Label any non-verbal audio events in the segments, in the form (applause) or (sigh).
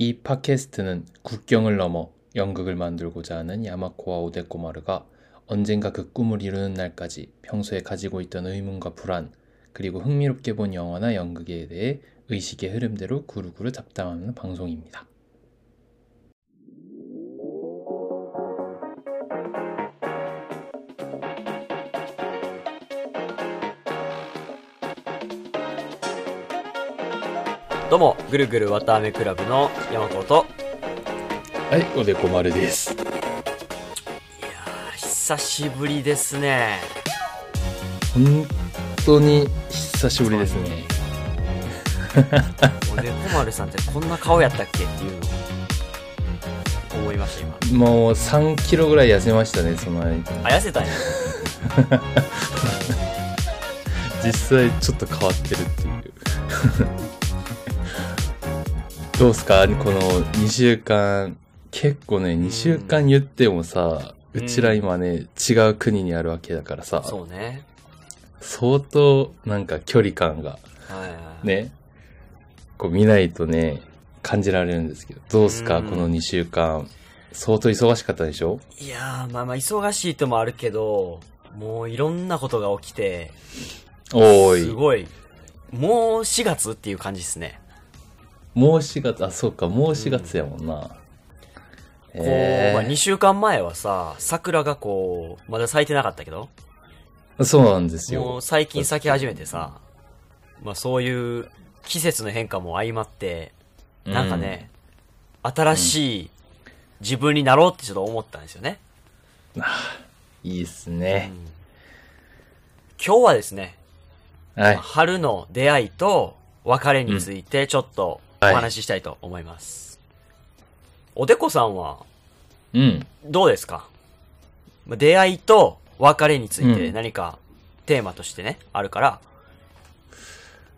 이 팟캐스트는 국경을 넘어 연극을 만들고자 하는 야마코와 오데코마르가 언젠가 그 꿈을 이루는 날까지 평소에 가지고 있던 의문과 불안, 그리고 흥미롭게 본 영화나 연극에 대해 의식의 흐름대로 구루구루 잡담하는 방송입니다. どうも、ぐるぐるわたあめクラブの山子と、はい、おでこ丸です。いやー、久しぶりですね。本当に久しぶりですね。(laughs) おでこ丸さんってこんな顔やったっけっていうのを思いました、今。もう3キロぐらい痩せましたね、その間に。あ、痩せたんや。(laughs) 実際ちょっと変わってるっていう。どうすか？この2週間。結構ね、2週間言ってもさ、うちら今ね、違う国にあるわけだからさ、そうね。相当なんか距離感がはいはい。ね、こう見ないとね、感じられるんですけど、どうすか？うんこの2週間。相当忙しかったでしょ？いやー、まあまあ、忙しいともあるけど、もういろんなことが起きて、おーい。すごい、もう4月っていう感じですね。もう4月、あ、そうか、もう4月やもんな。こう、えまあ2週間前はさ、桜がこう、まだ咲いてなかったけど、ー、そうなんですもよう。最近咲き始めてさ、まあそういう季節の変化も相まって、なんかね、新しい自分になろうってちょっと思ったんですよね。いいっすうね。ん今日はですね、はい。春の出会いと別れについてちょっとお話ししたいと思います。おでこさんはうん。どうですか？まあ出会いと別れについてうん。何かテーマとしてね、あるから、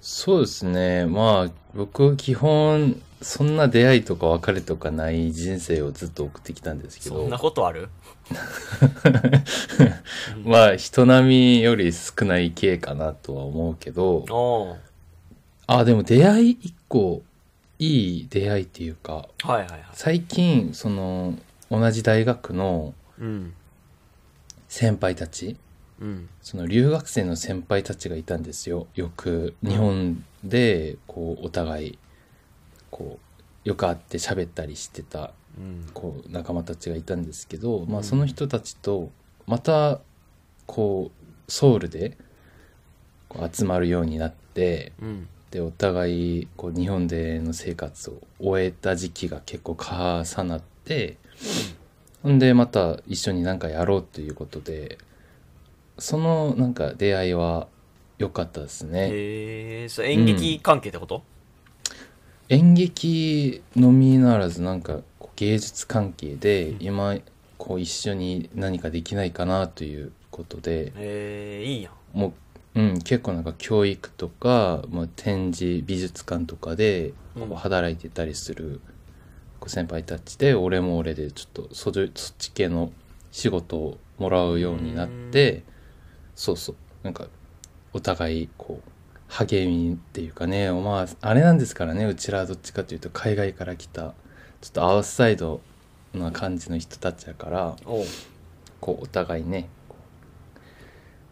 そうですね。まあ、僕、基本、そんな出会いとか別れとかない人生をずっと送ってきたんですけど。そんな、ことある？(laughs) まあ、人並みより少ない系かなとは思うけど、あ、でも出会い一個、いい出会いっていうか、はいはいはい。最近、その、同じ大学のうん。先輩たち、うん。その留学生の先輩たちがいたんですよ。よく日本でこうお互いこうよく会って喋ったりしてたうん。こう仲間たちがいたんですけど、まうんあその人たちとまたこうソウルでこう集まるようになってうん。でお互いこう日本での生活を終えた時期が結構重なってほんでまた一緒になんかやろうということでそのなんか出会いは良かったですね。へえ、それ演劇関係ってこと、演劇のみならずなんかこう芸術関係で今こう一緒に何かできないかなということでへえ、いいやん。もう、うん、結構なんか教育とか、まあ、展示美術館とかで働いてたりする先輩たちで俺も俺でちょっとそれそっち系の仕事をもらうようになってそうそう。なんかお互いこう励みっていうかねまああれなんですからねうちらはどっちかというと海外から来たちょっとアウトサイドな感じの人たちやからこうお互いね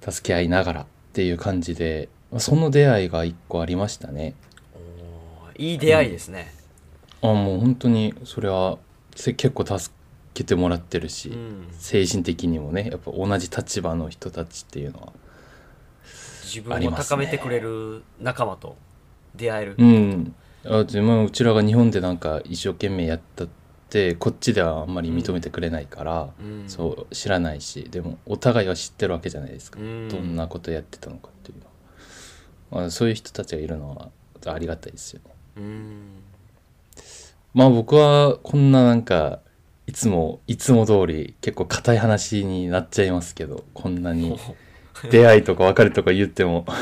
助け合いながらっていう感じでまあその出会いが一個ありましたねいい出会いですね。あもう本当にそれはせ結構助けてもらってるし、うん。精神的にもねやっぱ同じ立場の人たちっていうのは自分を高めてくれる仲間と出会える。うんあでまあうちらが日本でなんか一生懸命やったってこっちではあんまり認めてくれないから、うん。そう知らないしでもお互いは知ってるわけじゃないですか、うん。どんなことやってたのかっていうのは、まあ、そういう人たちがいるのはありがたいですよね。うん。まあ僕はこんななんかいつもいつも通り結構硬い話になっちゃいますけどこんなに出会いとか別れとか言っても。(laughs)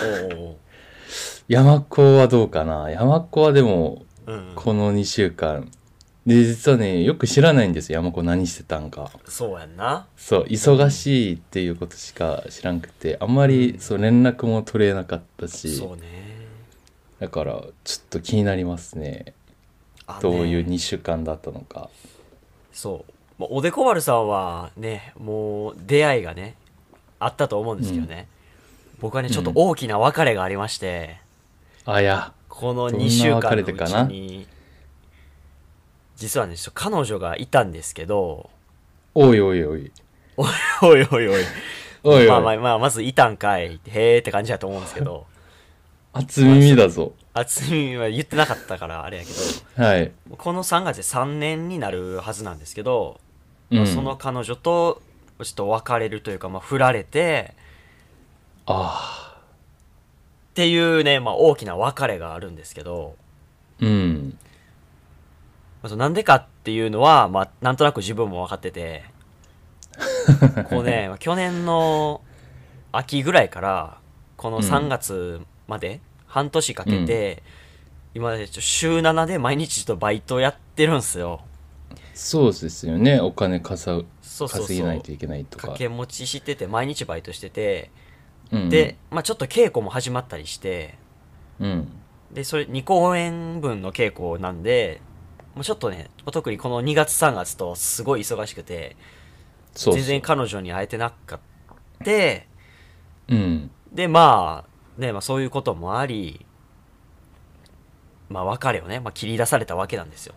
山っ子はどうかな。山っ子はでもうん。この2週間で実はねよく知らないんですよ。山子何してたんか。そうやんな。そう忙しいっていうことしか知らんくて。あんまりそう連絡も取れなかったし。そうね。だからちょっと気になりますね。あどういうね2週間だったのか。そう。まあおでこ丸さんはね、もう出会いがね、あったと思うんですけどね。僕はね、ちょっと大きな別れがありまして、あや。このどんな2週間別れのうちてかな？に、実はね、彼女がいたんですけど、おいおいおいおいおいおいおい。おいまあまあまあ、まずいたんかい。へーって感じだと思うんですけど、初耳だぞ厚みは言ってなかったからあれやけど、はい、この3月で3年になるはずなんですけど、まあうん、その彼女とちょっと別れるというか、まあ、振られてあっていうね、まあ、大きな別れがあるんですけど、ーうんまあそのなんでかっていうのは、まあ、なんとなく自分も分かってて。(laughs) こうね、まあ去年の秋ぐらいからこの3月まで半年かけて、今までちょっと週7で毎日ちょっとバイトやってるんですよ。そうですよね。お金稼稼げないといけないとか。掛け持ちしてて毎日バイトしてて。うんで、まあ、ちょっと稽古も始まったりして。うん。でそれ2公演分の稽古なんでもうちょっとね特にこの2月3月とすごい忙しくてそうそう全然彼女に会えてなかってうん。でまあね、まあ、そういうこともありまあ別れをね、まあ、切り出されたわけなんですよ。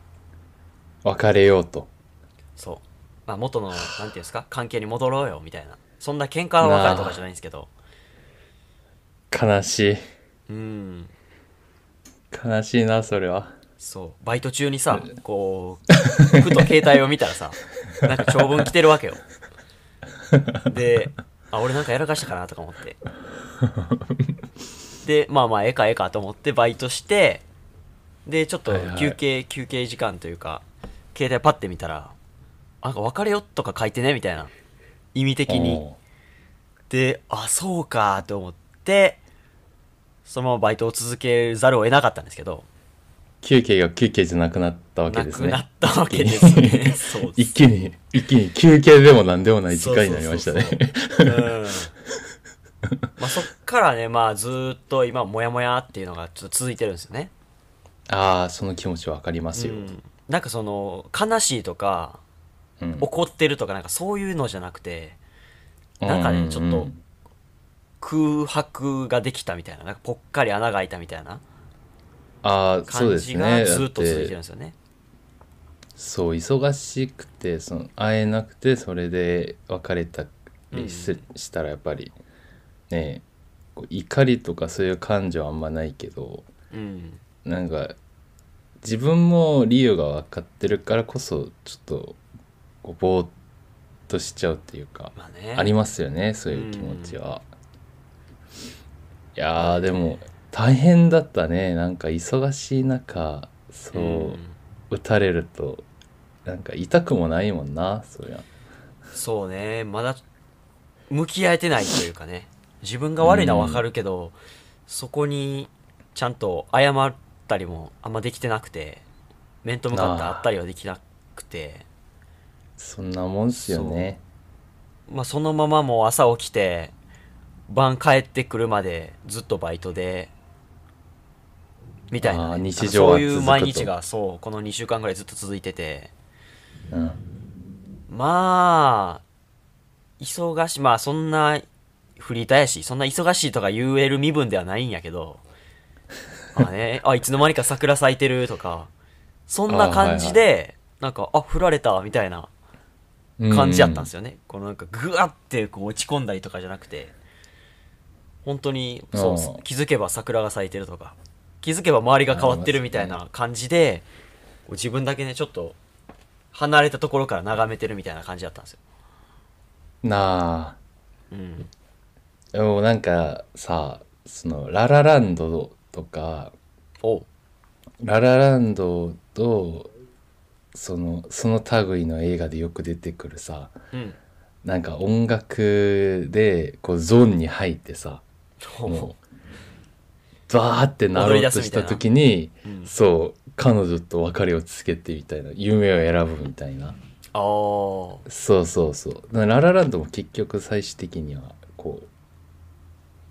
別れようと。そう、まあ、元のなんていうんですか関係に戻ろうよみたいな。そんな喧嘩の別れとかじゃないんですけど。悲しい。うん。悲しいなそれはそう。バイト中にさこうふと携帯を見たらさ (laughs) なんか長文来てるわけよ。であ俺なんかやらかしたかなとか思って。でまあまあええかええかと思ってバイトしてでちょっとはいはい。休憩、休憩時間というか携帯パッて見たらなんか別れよとか書いてねみたいな。意味的に。おであそうかと思ってそのままバイトを続けざるを得なかったんですけど休憩が休憩じゃなくなったわけなですね。くなったわけですね。そう一気に一気に休憩でも何でもない時間になりましたね。まあそっからねまあずーっと今モヤモヤっていうのがちょっと続いてるんですよね。ああその気持ちわかりますよ、うん。なんかその悲しいとかうん。怒ってるとかなんかそういうのじゃなくてなんかねうちょっと空白ができたみたいななんかぽっかり穴が開いたみたいなああそう感じですね。がずっと続いてるんですよね。そう忙しくてその会えなくてそれで別れたりすしたらやっぱりねこう怒りとかそういう感情はあんまないけどうん。なんか自分も理由が分かってるからこそちょっとこうぼーっとしちゃうっていうかまあね。ありますよねそういう気持ちは。いやーでも大変だったね。なんか忙しい中そう、うん。打たれるとなんか痛くもないもんなそりゃそうね。まだ向き合えてないというかね。自分が悪いのは分かるけど、そこにちゃんと謝ったりもあんまできてなくて面と向かって会ったりはできなくて。そんなもんっすよね。まあそのままもう朝起きて晩帰ってくるまでずっとバイトでみたいなね、日常はそういう毎日がそうこの2週間ぐらいずっと続いてて。うん。まあ忙しい。まあそんなフリーターやしそんな忙しいとか言える身分ではないんやけど。まあね (laughs) あいつの間にか桜咲いてるとか。そんな感じで、なんかあ振られたみたいな感じやったんですよね、このなんかグワってこう落ち込んだりとかじゃなくて。本当にそう気づけば桜が咲いてるとか気づけば周りが変わってるみたいな感じで、こう自分だけねちょっと離れたところから眺めてるみたいな感じだったんですよ。なあ。うん。でもなんかさそのララランドとかおう。ララランドとそのその類の映画でよく出てくるさうん。なんか音楽でこうゾーンに入ってさもうバーってなろうとした時にうんそう彼女と別れをつけてみたいな夢を選ぶみたいな。ああそうそうそう。ララランドも結局最終的にはこ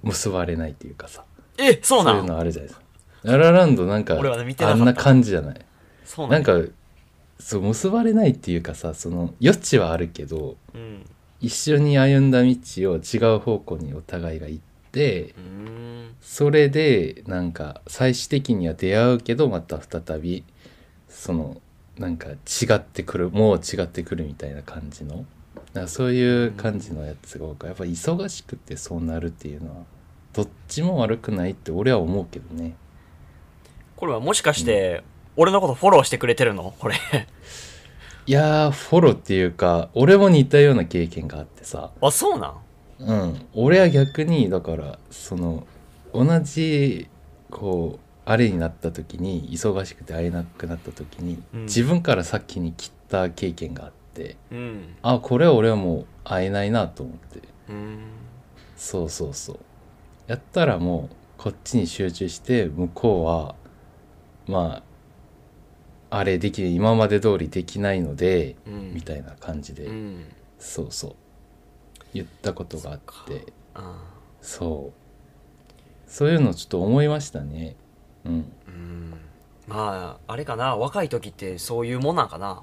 う結ばれないっていうかさ。えそうなそういうのあるじゃないですか。ララランドなんかあんな感じじゃない。そうなんだなんかそう結ばれないっていうかさその余地はあるけどうん。一緒に歩んだ道を違う方向にお互いが行ってうーんそれでなんか最終的には出会うけどまた再びそのなんか違ってくるもう違ってくるみたいな感じの。なんかそういう感じのやつが多くやっぱ忙しくてそうなるっていうのはどっちも悪くないって俺は思うけどね。これはもしかして、俺のことフォローしてくれてるの？これ。いやーフォローっていうか俺も似たような経験があってさ。あ、そうなん？うん。俺は逆にだからその同じこうあれになった時に忙しくて会えなくなった時に、うん。自分から先に切った経験があってうん。あこれは俺はもう会えないなと思って。うーん。そうそうそう。やったらもうこっちに集中して向こうはまああれでき今まで通りできないので、うん。みたいな感じで、うん。そうそう言ったことがあって。あそう。そういうのちょっと思いましたね。うん。うん。まあ、あれかな。若い時ってそういうもんなんかな。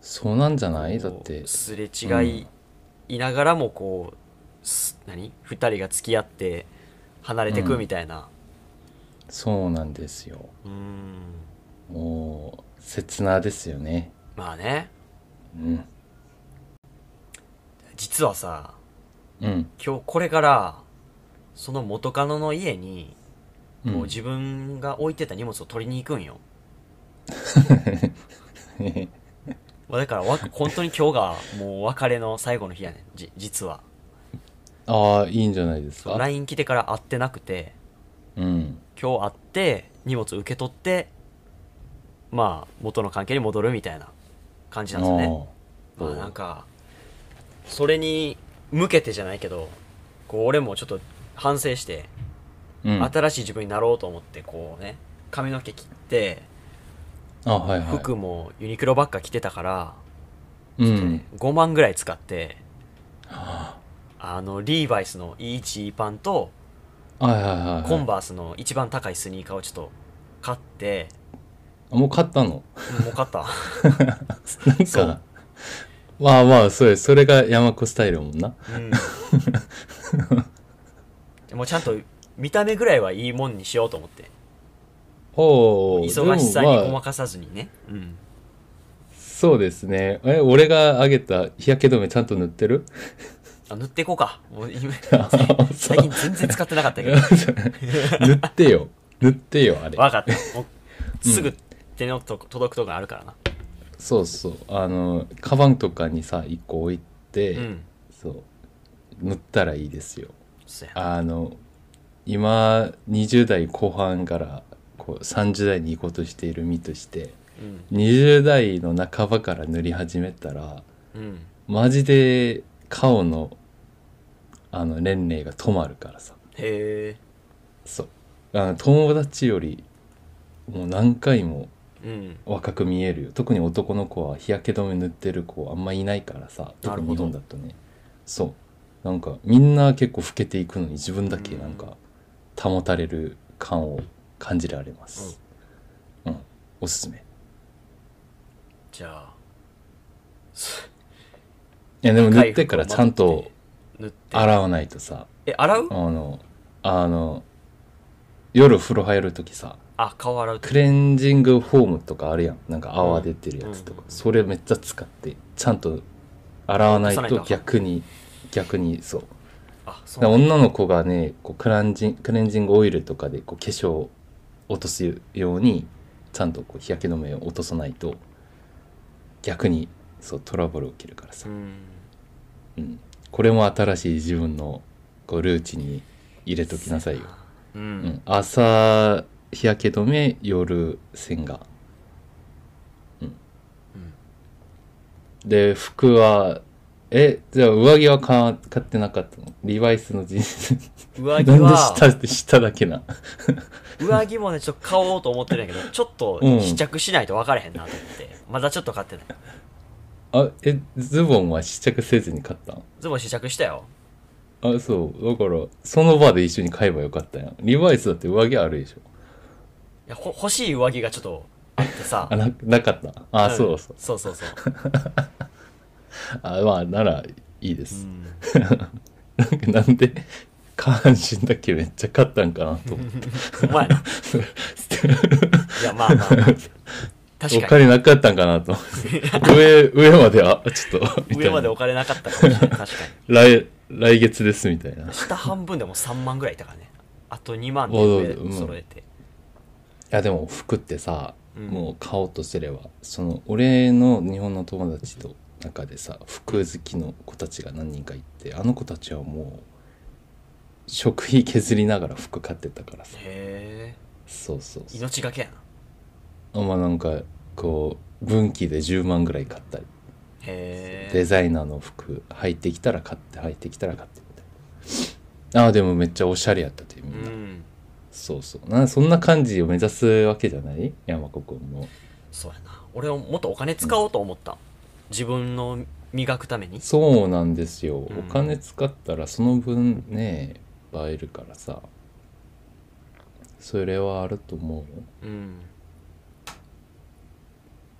そうなんじゃない？だっこて。うすれ違いいながらもこう、す何？二人が付き合って離れてくみたいな。そうなんですよ。うん。もう切なですよね。まあね。うん実はさ、うん。今日これから、その元カノの家に、うこうん自分が置いてた荷物を取りに行くんよ。(laughs) まあだからわ、本当に今日がもう別れの最後の日やねん、じ実は。ああいいんじゃないですか？LINE 来てから会ってなくて、うん。今日会って、荷物受け取って、まあ、元の関係に戻るみたいな感じなんですよね。まあなんか、それに向けてじゃないけど、こう俺もちょっと反省して、うん、あ新しい自分になろうと思って、こうね、髪の毛切って、はいはい。服もユニクロばっか着てたから、うん。5万ぐらい使って、あ。の、リーバイスの E1 パンと、はいはいはいはい。コンバースの一番高いスニーカーをちょっと買って、あもう買ったの？うんもう買った。(laughs) なんかまあまあそうですそれが山子スタイルやもんなうん。でもちゃんと見た目ぐらいはいいもんにしようと思って。おお忙しさにごまかさずにね。うん。そうですねえ俺があげた日焼け止めちゃんと塗ってる？あ、塗っていこうか。もう今 (laughs) 最近全然使ってなかったけど。(laughs) 塗ってよ塗ってよあれわかった。すぐ手のと届くとこあるからな。そうそうあのカバンとかにさ一個置いて、うん。そう塗ったらいいですよそうや。あの今20代後半からこう30代に行こうとしている身としてうん。20代の半ばから塗り始めたらうん。マジで顔のあの年齢が止まるからさへえ。そうあの友達よりもう何回もうん。若く見えるよ。特に男の子は日焼け止め塗ってる子あんまいないからさな特に日本だとね。そう。なんかみんな結構老けていくのに自分だけなんか保たれる感を感じられます。うん、おすすめ。じゃあ、いやでも塗ってからちゃんと。洗わないとさ。え、洗う？あのあの夜風呂入る時さあ、顔洗うとクレンジングフォームとかあるやん。なんか泡出てるやつとか、うん。それめっちゃ使ってちゃんと洗わないと逆に逆にそう。あ、そう女の子がねこうクランジンクレンジングオイルとかでこう化粧を落とすようにちゃんとこう日焼け止めを落とさないと逆にそうトラブル起きるからさ。う、ん。うん、これも新しい自分のこうルーチンに入れときなさいよ、う。うん。ん、朝日焼け止め夜洗顔、うん。で服はえじゃあ上着は買買ってなかったの？リバイスのジーンズ上着なんでは、下下だけな？上着もね、ちょっと買おうと思ってるんやけど、ちょっとうん。試着しないと分からへんなと思って、まだちょっと買ってない。あえズボンは試着せずに買ったん？ズボン試着したよ。あそう。だからその場で一緒に買えばよかったや。んリバイスだって上着あるでしょ。いやほ欲しい上着がちょっとあってさ。(laughs) あななかった。あ、ん。そうそう。そうそうそう。(laughs) あまあならいいでうす、ん。なんかなんで下半身だけめっちゃ勝ったんかなと思って。(laughs) お前。ないやまあまあ、まあ、確おか金なかったんかなと。思って上上まではちょっとみたいな。に上までお金なかったかもしれない。確か来来月ですみたいな。に下半分でも3万ぐらいいたからね。あと2万でお上うん。揃えて、いやでも服ってさ、うん。もう買おうとすればその俺の日本の友達と中でさ服好きの子たちが何人かいてあの子たちはもう食費削りながら服買ってたからさ。へえそうそうそう。命がけやな。あまあなんかこう分岐で10万ぐらい買ったり。へえデザイナーの服入ってきたら買って入ってきたら買ってみたいな。ああでもめっちゃおしゃれやったってみんな、うんそうそう。なそんな感じを目指すわけじゃない？山子くんも。そうやな。俺はもっとお金使おうと思った、自分の磨くために。そうなんですよ、うん。お金使ったらその分ね映えるからさ。それはあると思う。ようん。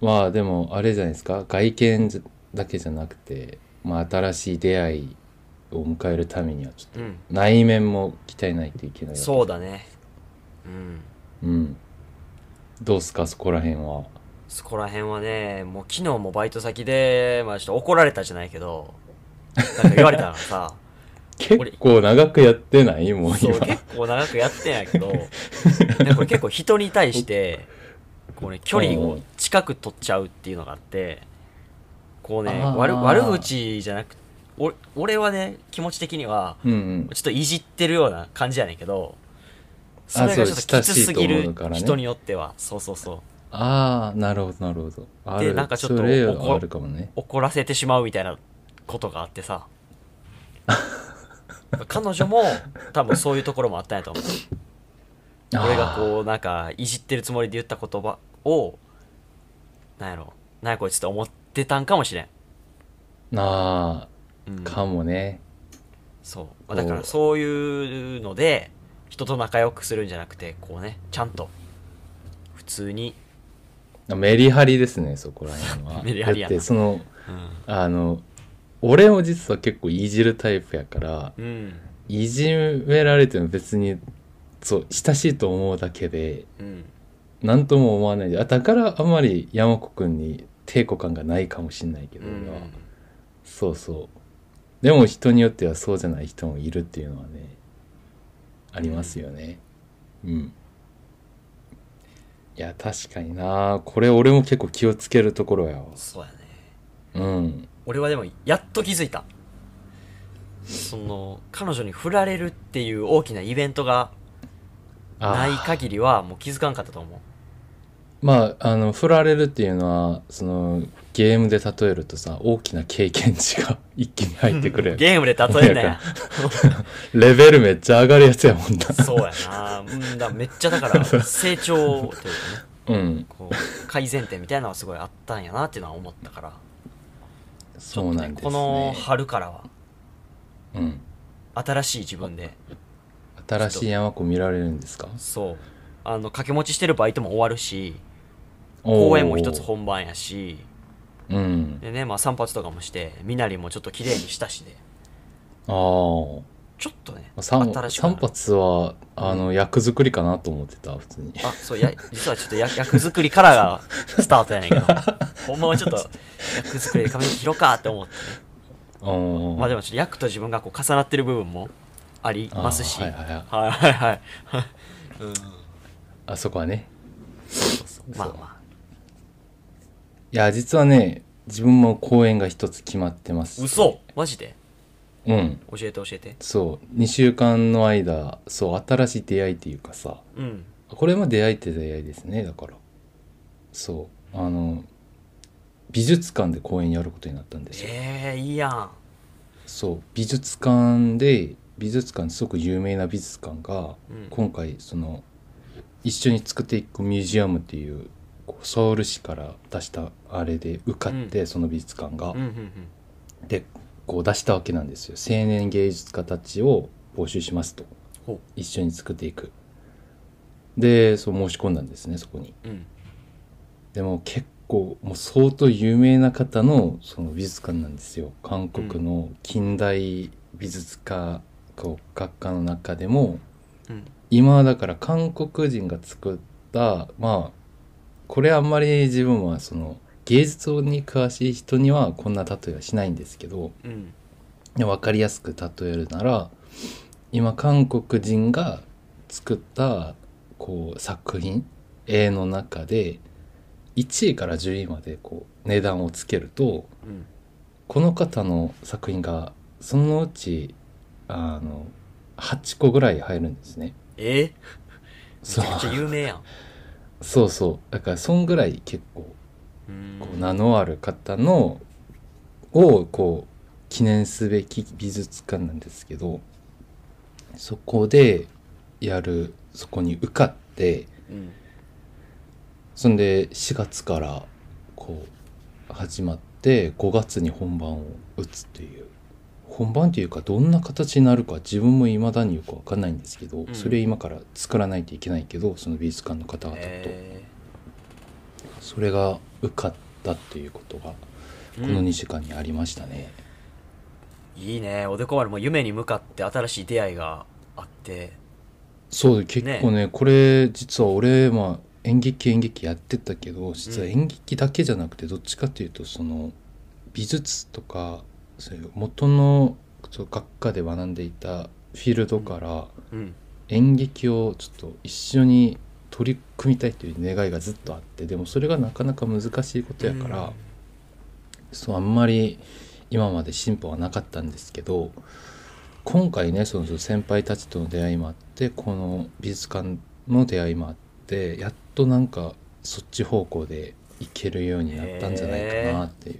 まあでもあれじゃないですか。外見だけじゃなくて、まあ、新しい出会いを迎えるためにはちょっうん。と内面も鍛えないといけないわけ。そうだねうん。うん。どうすか？そこら辺は。そこら辺はねもう昨日もバイト先でまあちょっと怒られたじゃないけどなんか言われたからさ。(laughs) 結構長くやってない？もうそう今結構長くやってんやけどでこれ結構人に対してこうね距離を近く取っちゃうっていうのがあってこうね悪悪口じゃなくお俺はね気持ち的にはうんうん。ちょっといじってるような感じやねんけどそあれがちょっときつすぎる人によっては。そうそうそうああなるほどなるほど。でなんかちょっと怒あるかもね。怒らせてしまうみたいなことがあってさ。彼女も多分そういうところもあったんやと思う。俺がこうなんかいじってるつもりで言った言葉をなんやろ。なんやこいつって思ってたんかもしれん、うなうん。あかもね。そう。だからそういうので人と仲良くするんじゃなくてこうねちゃんと普通に、メリハリですねそこら辺は。(laughs) メリハリやな。だってそのうん。あの俺も実は結構いじるタイプやからうん。いじめられても別にそう親しいと思うだけでうん。何とも思わない。であだからあんまり山子くんに抵抗感がないかもしんないけど、うん。そうそう。でも人によってはそうじゃない人もいるっていうのはねありますよね。うん。いや確かにな。これ俺も結構気をつけるところやわそうやね。うん。俺はでもやっと気づいた。その彼女に振られるっていう大きなイベントがない限りはもう気づかんかったと思う。まああの振られるっていうのはそのゲームで例えるとさ大きな経験値が (laughs) 一気に入ってくるやん。ゲームで例えんなや。(laughs) レベルめっちゃ上がるやつやもんな。そうやな。うん。だめっちゃだから成長というかね。うん。こう改善点みたいなのはすごいあったんやなっていうのは思ったから。そうなんですね。この春からは。うん。新しい自分で。新しい山子見られるんですか？そう。あの掛け持ちしてるバイトも終わるし公演も一つ本番やしうん。でねまあ散髪とかもして身なりもちょっと綺麗にしたしでああちょっとね散新しく散髪はあの役作りかなと思ってた普通に。あそうや実はちょっとや (laughs) 役作りからがスタートやねんけど。(laughs) ほんまはちょっと役作りで髪の毛切ろうかって思ってね。まあでもちょっと役と自分がこう重なってる部分もありますし。はいはいはい。はいはいはい。(laughs) うん。あそこはね。まあまいや実はね自分も公演が一つ決まってます。あ嘘！マジで？うん。教えて教えて。そう。2週間の間そう新しい出会いっていうかさ。うん。これも出会いって出会いですねだから。そう。あの美術館で公演やることになったんですよ。ええいいやん。そう。美術館で美術館すごく有名な美術館がうん。今回その一緒に作っていくミュージアムっていうこうソウル市から出したあれで受かって、その美術館が、うんうんうん。でこう出したわけなんですよ。青年芸術家たちを募集しますと。ほ一緒に作っていく。でそう申し込んだんですねそこに。ううん。でも結構もう相当有名な方のその美術館なんですよ。韓国の近代美術家こう学科の中でも。うん。今だから韓国人が作ったまあこれあんまり自分はその芸術に詳しい人にはこんな例えはしないんですけどうん。で分かりやすく例えるなら今韓国人が作ったこう作品絵の中で1位から10位までこう値段をつけるとうんこの方の作品がそのうちあの8個ぐらい入るんですね。え？めそう。ちゃくちゃ有名やんそうそう。だからそんぐらい結構こう名のある方のをこう記念すべき美術館なんですけどそこでやるそこに受かってうん。そんで4月からこう始まって5月に本番を打つっていう本番というかどんな形になるか自分も未だによく分かんないんですけど、ん。それ今から作らないといけないけどその美術館の方々と、えそれが受かったっていうことがーこのうん2時間にありましたね。いいね。おでこ丸も夢に向かって新しい出会いがあって。そう結構ねこれ実は俺まあ演劇演劇やってたけど実は演劇だけじゃなくてどっちかっていうとその美術とかそういう元の学科で学んでいたフィールドからうん。演劇をちょっと一緒に取り組みたいという願いがずっとあってでもそれがなかなか難しいことやから、そうあんまり今まで進歩はなかったんですけど今回ねその先輩たちとの出会いもあってこの美術館の出会いもあってやっとなんかそっち方向でいけるようになったんじゃないかなっていう、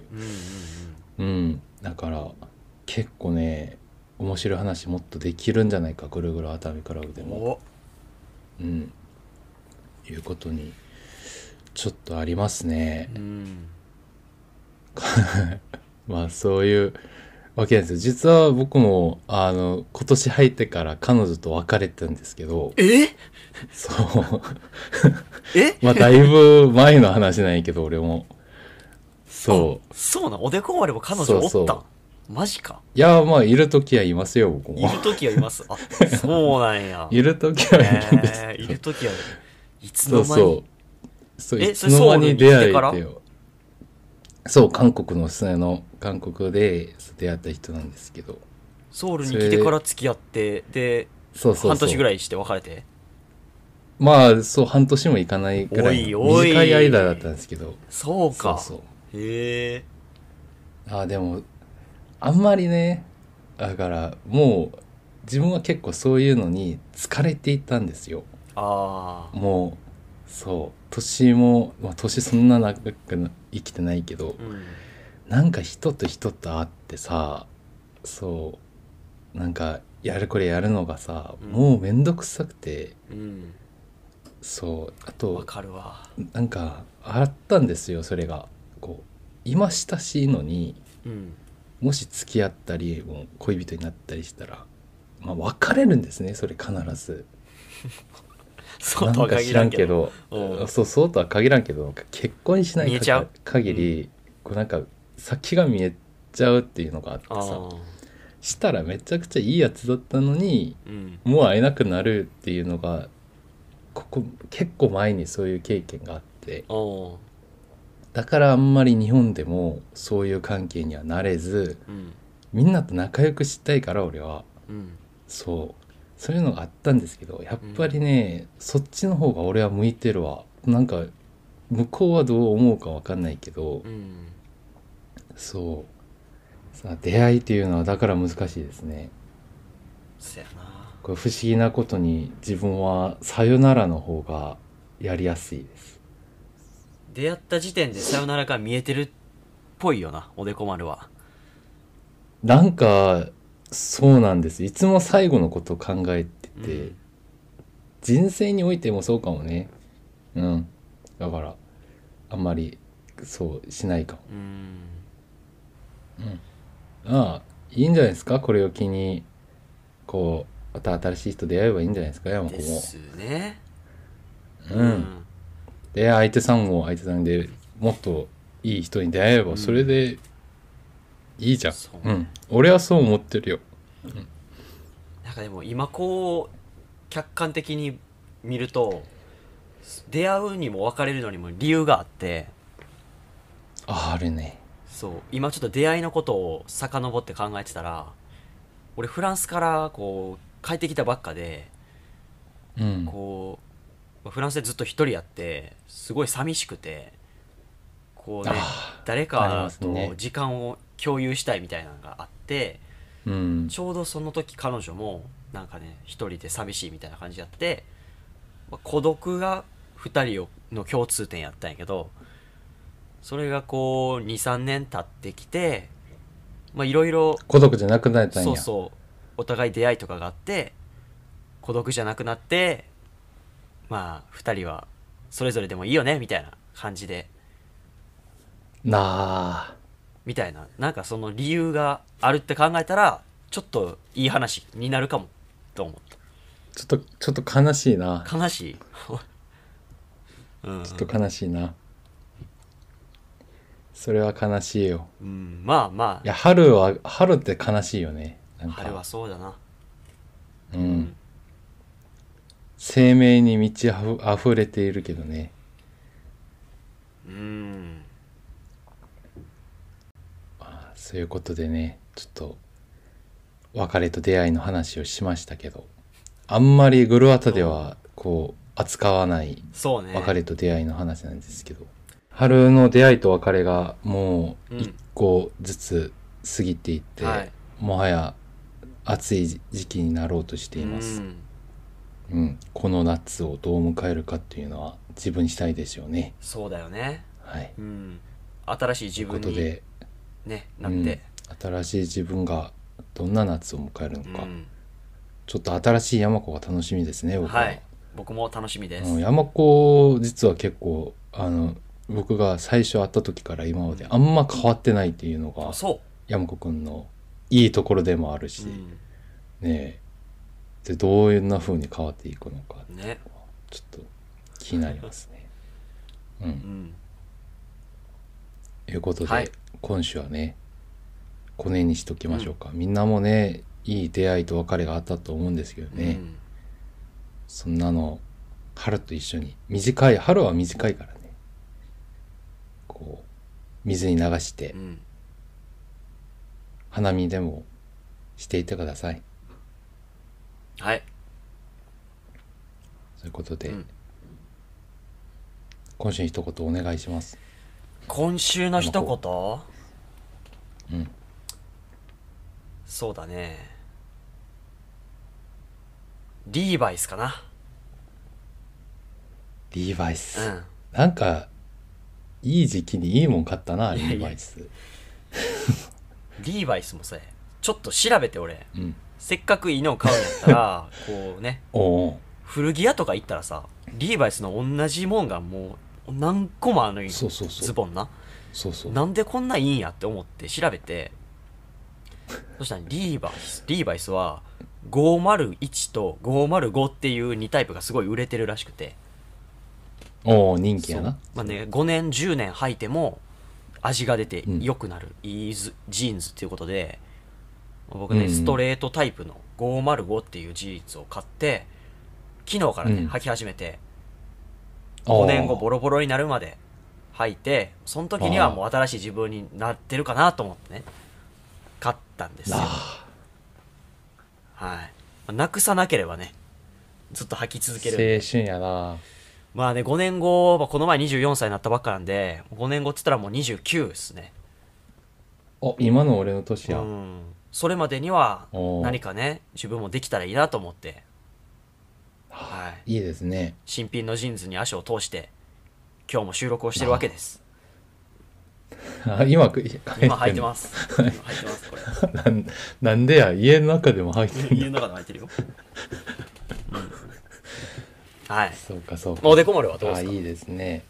うん。だから結構ね面白い話もっとできるんじゃないかぐるぐる熱海クラブでも。うん。いうことにちょっとありますね。うん。(laughs) まあそういうわけなんですよ。実は僕もあの今年入ってから彼女と別れてるんですけど、え？そう。え？(laughs) まあだいぶ前の話なんやけど俺もそう。そうなんおでこ丸も彼女おった？そうそマジか。いやまあいる時はいますよ僕も。いる時はいます。あそうなんや。(laughs) いる時はいるんですえーいる時はいる。いつそうの間に？そうそう。えいつの間に出会えてよ。そう韓国のその韓国で出会った人なんですけど。ソウルに来てから付き合ってでそうそうそう。半年ぐらいして別れて？まあそう半年もいかないぐらい。短い間だったんですけど。そうか。そうそうへえあでもあんまりねだからもう自分は結構そういうのに疲れていたんですよ。ああもうそう年も、まあ、年そんな長く生きてないけどうん。なんか人と人と会ってさそうなんかやるこれやるのがさ、うん。もうめんどくさくてうん。そうあわとかるわ。なんかあったんですよそれがこう今親しいのにうん。もし付き合ったりもう恋人になったりしたら、まあ、別れるんですねそれ必ず。そうとはなんか知ら限らんけどそうそうとは限らんけど結婚しない見えちゃう。限り、こうなんか先が見えちゃうっていうのがあってあさあしたらめちゃくちゃいいやつだったのにうん。もう会えなくなるっていうのがここ結構前にそういう経験があって。おだからあんまり日本でもそういう関係にはなれずうん。みんなと仲良くしたいから俺は。うん。そう。そういうのがあったんですけどやっぱりね、そっちの方が俺は向いてるわ。なんか向こうはどう思うか分かんないけどうん。そう。さあ出会いっていうのはだから難しいですね。これ不思議なことに自分はさよならの方がやりやすいです出会った時点でさよならが見えてるっぽいよなおでこ丸は。なんかそうなんです。いつも最後のことを考えてて、うん。人生においてもそうかもね。うん。だからあんまりそうしないかも。うん。ああいいんじゃないですか？これを機にこうまた新しい人出会えばいいんじゃないですか？山子も。ですね。うん、で相手さんも相手さんでもっといい人に出会えばそれでいいじゃん、そう。うん、俺はそう思ってるよ。なんかでも今こう客観的に見ると出会うにも別れるのにも理由があって。ああるね。そう。今ちょっと出会いのことを遡って考えてたら俺フランスからこう帰ってきたばっかでうん。こうフランスでずっと一人やってすごい寂しくてこうねあ誰かと時間を共有したいみたいなのがあってうん。ちょうどその時彼女もなんかね一人で寂しいみたいな感じやって、まあ孤独が二人をの共通点やったんやけどそれがこう23年経ってきてまあいろいろ孤独じゃなくなったんや。そうそうお互い出会いとかがあって孤独じゃなくなってまあ二人はそれぞれでもいいよねみたいな感じで。なあ。みたいななんかその理由があるって考えたらちょっといい話になるかもと思っちょっとちょっと悲しいな。た悲しい？(laughs) うん、ちょっと悲しいな。それは悲しいよ。うん、まあまいや春は春って悲しいよね。春はそうだな。うん生命に満ちあふれているけどね。うん。そういうことでねちょっと別れと出会いの話をしましたけどあんまりグルワタではこう扱わない別れと出会いの話なんですけど春の出会いと別れがもう一個ずつ過ぎていって、はい。もはや暑い時期になろうとしています、うんうん、この夏をどう迎えるかっていうのは自分したいですよね。そうだよね。はい。うん。新しい自分にとで、ねなうん。って、新しい自分がどんな夏を迎えるのか、うん。ちょっと新しい山子が楽しみですね僕は、はい。僕も楽しみです、うん。山子実は結構あの僕が最初会った時から今まであんま変わってないっていうのがあそ山子くんのいいところでもあるう、し、うねんえでどういうな風に変わっていくのかね。ちょっと気になりますね。(laughs) う、うん。んということで、はい。今週はねこの辺にしときましょうか、みんなもねいい出会いと別れがあったと思うんですけどね、うん。そんなの春と一緒に短い春は短いからね。こう水に流してうん。花見でもしていってくださいはい、そういうことで、うん。今週一言お願いします。今週の一言？うん。そうだね。リーバイスかな。リーバイス、うん。なんかいい時期にいいもん買ったないやいや。リーバイス。リーバイスもさちょっと調べて俺。うんせっかくいいのを買うんやったら (laughs) こうねおお古着屋とか行ったらさリーバイスの同じもんがもう何個もあるのよそうそうそう。ズボンな。そうそう。なんでこんないいんやって思って調べて。そしたらリーバイスリーバイスは501と505っていう2タイプがすごい売れてるらしくて。おお人気やな。まあね、5年10年履いても味が出てうん。良くなる、いいズジーンズっていうことで僕ね、うんうん。ストレートタイプの505っていうジーンズを買って昨日からね、うん。履き始めておー。5年後ボロボロになるまで履いてその時にはもう新しい自分になってるかなと思ってね買ったんですよ。あはい、まあなくさなければねずっと履き続ける。青春やな。まあね、5年後、まあ、この前24歳になったばっかなんで、5年後って言ったらもう29ですね。お今の俺の年や、うん。それまでには何かね、自分もできたらいいなと思って、はい。いいですね新品のジーンズに足を通して、今日も収録をしてるわけです。あ今く今履いてます。今履いてます、これ。なんなんでや家の中でも入ってる家の中で履いてるよ。うんはい。そうかそうかおでこ丸はどうですか？あいいですね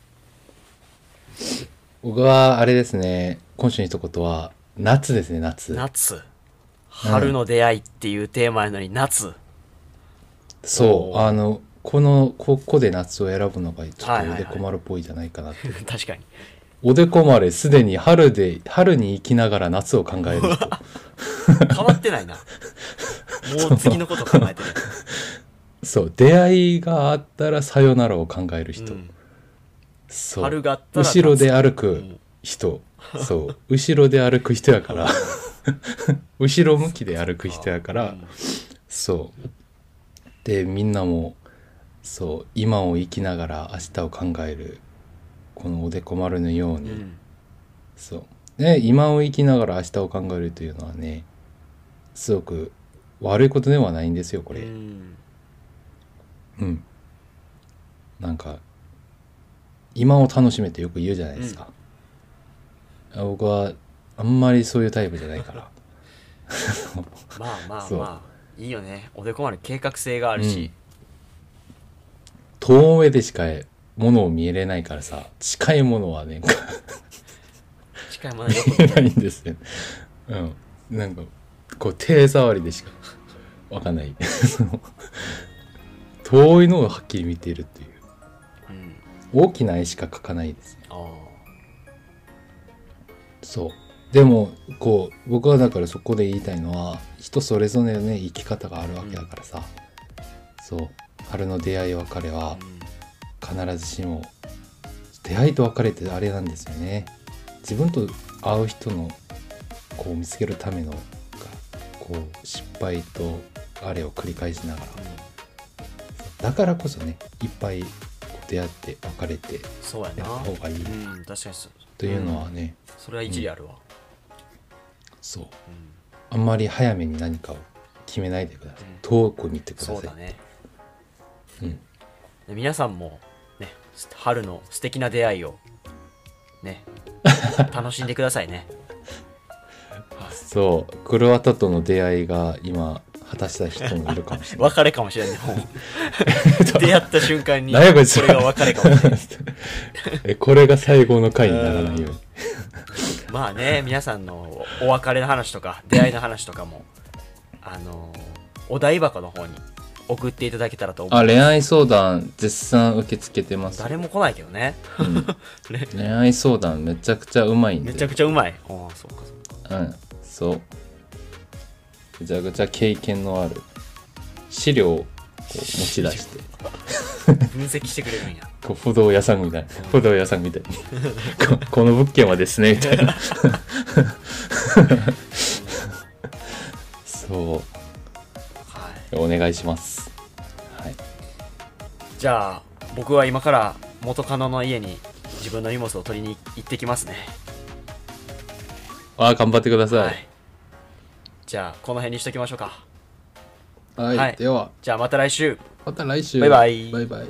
僕はあれですね今週の一言は夏ですね夏夏。春の出会いっていうテーマやのに夏。そう。あのこのここで夏を選ぶのがちょっとおでこ丸っぽいじゃないかなって、(laughs) 確かに。おでこ丸すでに春で春に生きながら夏を考える人 (laughs) 変わってないな。もう次のこと考えてる。(laughs) そう。出会いがあったらさよならを考える人、うん。そう。春があったら後ろで歩くうん。人、そう。後ろで歩く人やから (laughs) 後ろ向きで歩く人やから、うん。そう。でみんなもそう今を生きながら明日を考えるこのおでこ丸のように、うん。そう。ね今を生きながら明日を考えるというのはねすごく悪いことではないんですよここれ。うん、なんか今を楽しめってよく言うじゃないですか、僕はあんまりそういうタイプじゃないから。まあまあまあいいよね。おでこ丸計画性があるし、遠目でしかものを見えれないからさ近いものはね (laughs) 近いものはよ見えないんですようん。なんかこう手触りでしかわかんない。(laughs) 遠いのをはっきり見ているっていう。うん。大きな絵しか描かないです。ねあ。そうでもこう僕はだからそこで言いたいのは人それぞれのね生き方があるわけだからさ、そう。春の出会い別れあはうん必ずしも出会いと別れってあれなんですよね。自分と会う人のこう見つけるためのがこう失敗とあれを繰り返しながら。だからこそねいっぱい出会って別れてそうややったな方がいい。うん確かにそというのはね、それは一理あるわ、そう。うん。あんまり早めに何かを決めないでください、うん。遠く見てください。そうだね。うん、で皆さんもね春の素敵な出会いをね (laughs) 楽しんでくださいね。そう。クロアタとの出会いが今果たした人もいるかもしれない。(laughs) 別れかもしれない。もう。(laughs) 出会った瞬間にこ何やこいつ。れが別れかもしれない。えこれが最後の回にならないようにまあね皆さんのお別れの話とか出会いの話とかもあのお台箱の方に送っていただけたらと思う。あ恋愛相談絶賛受け付けてます。誰も来ないけどね。うん。(laughs) ね。恋愛相談めちゃくちゃうまいんで。めちゃくちゃうまい。ああそうかそうか。うんそう。めちゃくちゃ経験のある。資料をこう持ち出して。分析してくれるんや。こう不動屋さんみたいな。不動屋さんみたいに。ここの物件はですねみたいな。(laughs) そはい、うお願いします。はい。じゃあ僕は今から元カノの家に自分の荷物を取りに行ってきますね。あ頑張ってくださはいい。じゃあこの辺にしときましょうかはい、はい。では。じゃあまた来週。また来週。バイバイ。バイバイ